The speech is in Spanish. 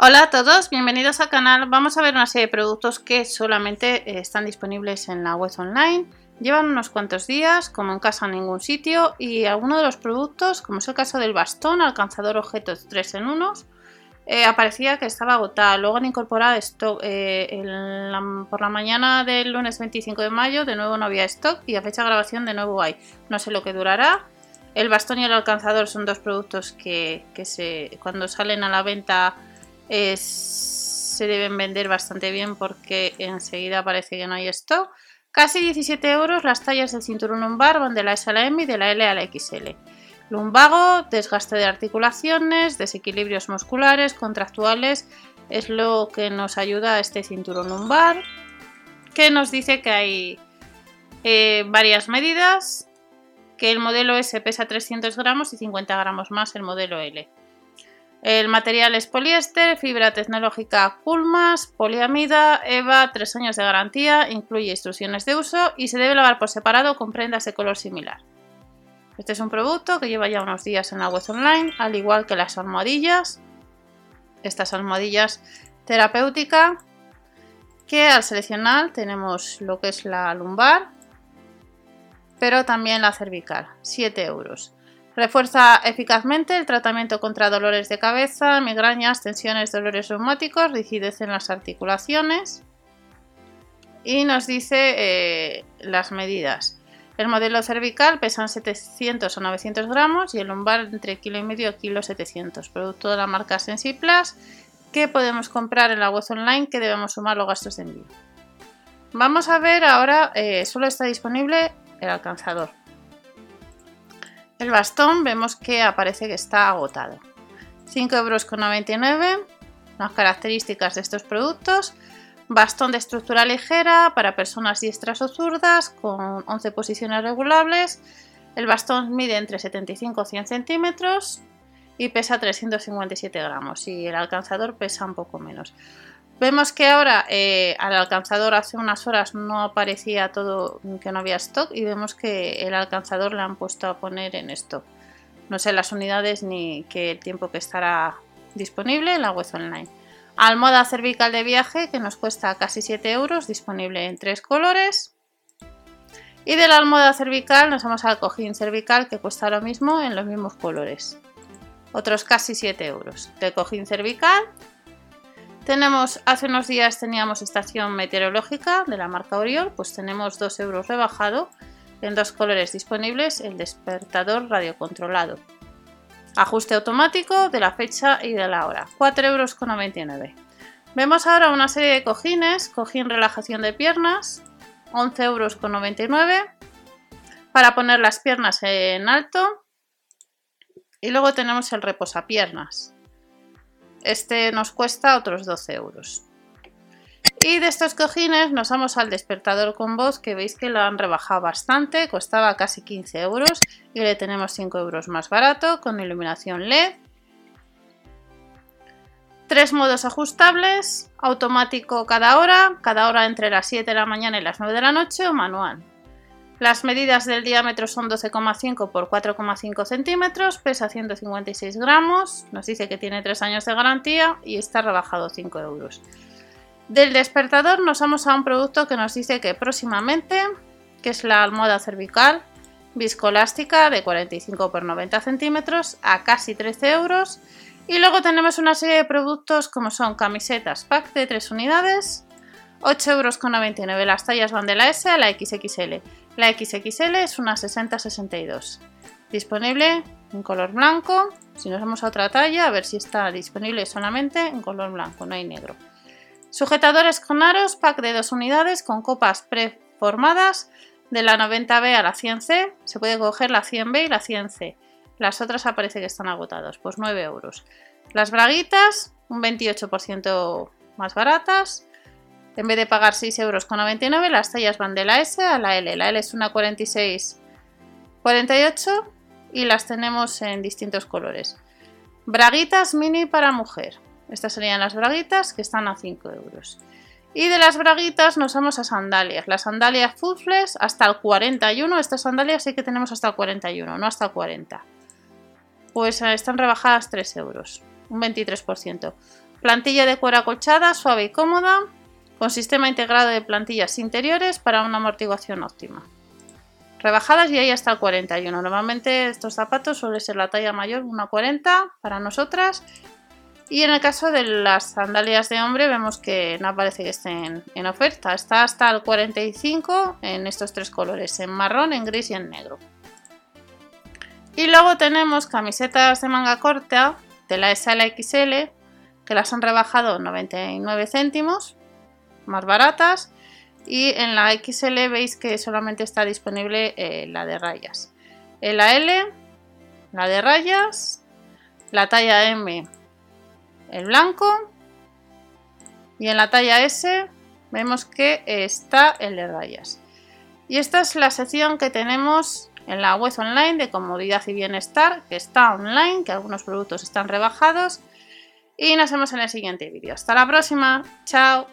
Hola a todos, bienvenidos al canal. Vamos a ver una serie de productos que solamente eh, están disponibles en la web online. Llevan unos cuantos días, como en casa en ningún sitio, y algunos de los productos, como es el caso del bastón alcanzador objetos 3 en 1, eh, aparecía que estaba agotada. Luego han incorporado stock eh, por la mañana del lunes 25 de mayo, de nuevo no había stock y a fecha de grabación de nuevo hay. No sé lo que durará. El bastón y el alcanzador son dos productos que, se, cuando salen a la venta se deben vender bastante bien porque enseguida parece que no hay stock. Casi 17 euros las tallas del cinturón lumbar van de la S a la M y de la L a la XL. Lumbago, desgaste de articulaciones, desequilibrios musculares, contractuales, es lo que nos ayuda a este cinturón lumbar, que nos dice que hay eh, varias medidas, que el modelo S pesa 300 gramos y 50 gramos más el modelo L. El material es poliéster, fibra tecnológica Culmas, poliamida, EVA, 3 años de garantía, incluye instrucciones de uso y se debe lavar por separado con prendas de color similar. Este es un producto que lleva ya unos días en la web online, al igual que las almohadillas. Estas almohadillas terapéuticas que al seleccionar tenemos lo que es la lumbar, pero también la cervical, 7 euros. Refuerza eficazmente el tratamiento contra dolores de cabeza, migrañas, tensiones, dolores reumáticos, rigidez en las articulaciones. Y nos dice eh, las medidas. El modelo cervical pesa 700 o 900 gramos y el lumbar entre kilo y medio kilo 700. Producto de la marca SensiPlus que podemos comprar en la web online que debemos sumar los gastos de envío. Vamos a ver ahora, eh, solo está disponible el alcanzador. El bastón vemos que aparece que está agotado. 5,99 euros. Las características de estos productos. Bastón de estructura ligera para personas diestras o zurdas con 11 posiciones regulables. El bastón mide entre 75 y 100 centímetros y pesa 357 gramos y el alcanzador pesa un poco menos. Vemos que ahora eh, al alcanzador hace unas horas no aparecía todo, que no había stock y vemos que el alcanzador le han puesto a poner en stock. No sé las unidades ni qué tiempo que estará disponible en la web online. Almohada cervical de viaje que nos cuesta casi 7 euros, disponible en tres colores. Y de la almohada cervical nos vamos al cojín cervical que cuesta lo mismo en los mismos colores. Otros casi 7 euros. De cojín cervical tenemos, hace unos días teníamos estación meteorológica de la marca Oriol, pues tenemos 2 euros rebajado en dos colores disponibles, el despertador radiocontrolado. Ajuste automático de la fecha y de la hora, 4,99 euros. Vemos ahora una serie de cojines, cojín relajación de piernas, 11,99 euros para poner las piernas en alto. Y luego tenemos el reposapiernas, este nos cuesta otros 12 euros. Y de estos cojines nos vamos al despertador con voz que veis que lo han rebajado bastante, costaba casi 15 euros y le tenemos 5 euros más barato con iluminación LED. Tres modos ajustables, automático cada hora, cada hora entre las 7 de la mañana y las 9 de la noche o manual. Las medidas del diámetro son 12,5 por 4,5 centímetros, pesa 156 gramos, nos dice que tiene 3 años de garantía y está rebajado 5 euros. Del despertador nos vamos a un producto que nos dice que próximamente, que es la almohada cervical viscoelástica de 45 por 90 centímetros a casi 13 euros. Y luego tenemos una serie de productos como son camisetas pack de 3 unidades, 8,99 euros. Las tallas van de la S a la XXL. La XXL es una 60-62. Disponible en color blanco. Si nos vamos a otra talla, a ver si está disponible solamente en color blanco, no hay negro. Sujetadores con aros, pack de dos unidades con copas preformadas de la 90B a la 100C. Se puede coger la 100B y la 100C. Las otras aparece que están agotados, pues 9 euros. Las braguitas, un 28% más baratas, en vez de pagar 6,99 euros, las tallas van de la S a la L. La L es una 46 48 y las tenemos en distintos colores. Braguitas mini para mujer. Estas serían las braguitas que están a 5 euros. Y de las braguitas nos vamos a sandalias. Las sandalias Footflex hasta el 41. Estas sandalias sí que tenemos hasta el 41, no hasta el 40. Pues eh, están rebajadas 3 euros, un 23%. Plantilla de cuero acolchada, suave y cómoda, con sistema integrado de plantillas interiores para una amortiguación óptima. Rebajadas y ahí hasta el 41. Normalmente estos zapatos suele ser la talla mayor, una 40 para nosotras. Y en el caso de las sandalias de hombre vemos que no parece que estén en oferta. Está hasta el 45 en estos tres colores, en marrón, en gris y en negro. Y luego tenemos camisetas de manga corta de la S a la XL que las han rebajado 99 céntimos, más baratas. Y en la XL veis que solamente está disponible eh, la de rayas. En la L, la de rayas, la talla M, el blanco. Y en la talla S vemos que está el de rayas. Y esta es la sección que tenemos en la web online de comodidad y bienestar, que está online, que algunos productos están rebajados y nos vemos en el siguiente vídeo. Hasta la próxima. Chao.